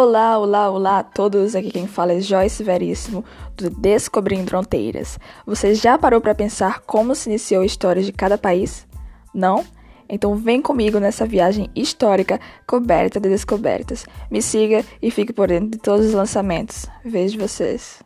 Olá, olá, olá a todos. Aqui quem fala é Joyce Veríssimo do Descobrindo Fronteiras. Você já parou para pensar como se iniciou a história de cada país? Não? Então vem comigo nessa viagem histórica coberta de descobertas. Me siga e fique por dentro de todos os lançamentos. Vejo vocês.